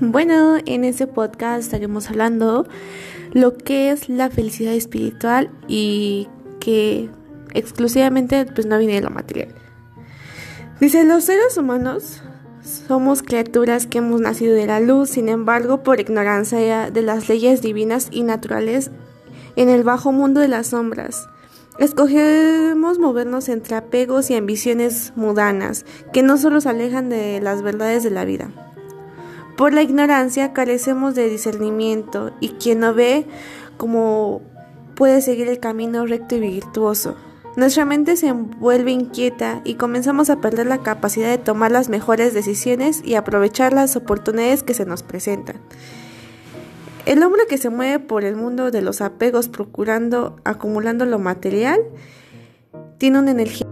Bueno, en este podcast estaremos hablando lo que es la felicidad espiritual y que exclusivamente pues no viene de lo material. Dice, los seres humanos somos criaturas que hemos nacido de la luz, sin embargo, por ignorancia de las leyes divinas y naturales en el bajo mundo de las sombras. Escogemos movernos entre apegos y ambiciones mudanas, que no solo se alejan de las verdades de la vida. Por la ignorancia carecemos de discernimiento y quien no ve cómo puede seguir el camino recto y virtuoso. Nuestra mente se vuelve inquieta y comenzamos a perder la capacidad de tomar las mejores decisiones y aprovechar las oportunidades que se nos presentan. El hombre que se mueve por el mundo de los apegos procurando, acumulando lo material, tiene una energía